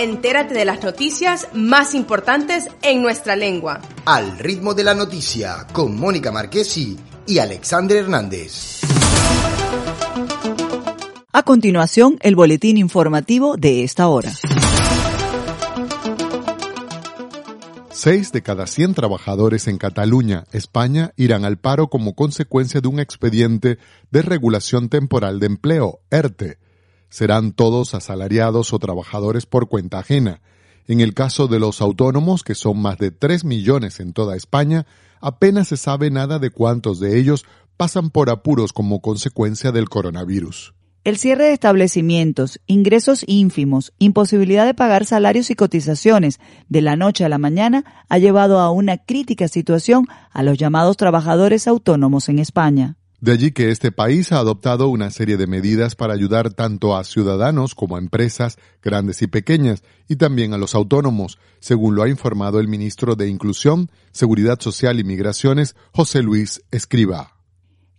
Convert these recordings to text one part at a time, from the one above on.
Entérate de las noticias más importantes en nuestra lengua. Al ritmo de la noticia con Mónica Marquesi y Alexander Hernández. A continuación, el boletín informativo de esta hora. Seis de cada 100 trabajadores en Cataluña, España, irán al paro como consecuencia de un expediente de regulación temporal de empleo, ERTE. Serán todos asalariados o trabajadores por cuenta ajena. En el caso de los autónomos, que son más de 3 millones en toda España, apenas se sabe nada de cuántos de ellos pasan por apuros como consecuencia del coronavirus. El cierre de establecimientos, ingresos ínfimos, imposibilidad de pagar salarios y cotizaciones de la noche a la mañana ha llevado a una crítica situación a los llamados trabajadores autónomos en España. De allí que este país ha adoptado una serie de medidas para ayudar tanto a ciudadanos como a empresas grandes y pequeñas y también a los autónomos, según lo ha informado el ministro de Inclusión, Seguridad Social y Migraciones, José Luis Escriba.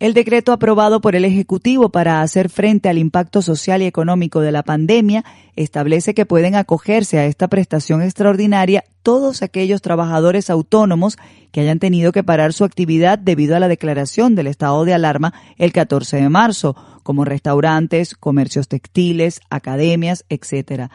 El decreto aprobado por el Ejecutivo para hacer frente al impacto social y económico de la pandemia establece que pueden acogerse a esta prestación extraordinaria todos aquellos trabajadores autónomos que hayan tenido que parar su actividad debido a la declaración del estado de alarma el 14 de marzo, como restaurantes, comercios textiles, academias, etc.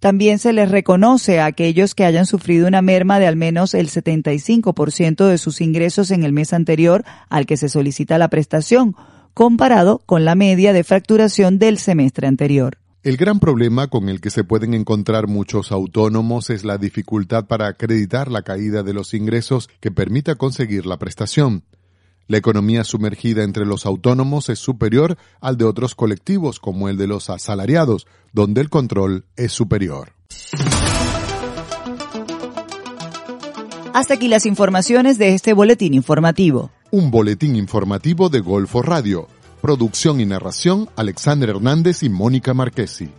También se les reconoce a aquellos que hayan sufrido una merma de al menos el 75% de sus ingresos en el mes anterior al que se solicita la prestación, comparado con la media de fracturación del semestre anterior. El gran problema con el que se pueden encontrar muchos autónomos es la dificultad para acreditar la caída de los ingresos que permita conseguir la prestación. La economía sumergida entre los autónomos es superior al de otros colectivos como el de los asalariados, donde el control es superior. Hasta aquí las informaciones de este boletín informativo. Un boletín informativo de Golfo Radio. Producción y narración Alexander Hernández y Mónica Marquesi.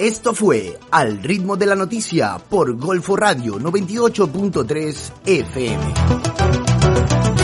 Esto fue Al ritmo de la noticia por Golfo Radio 98.3 FM.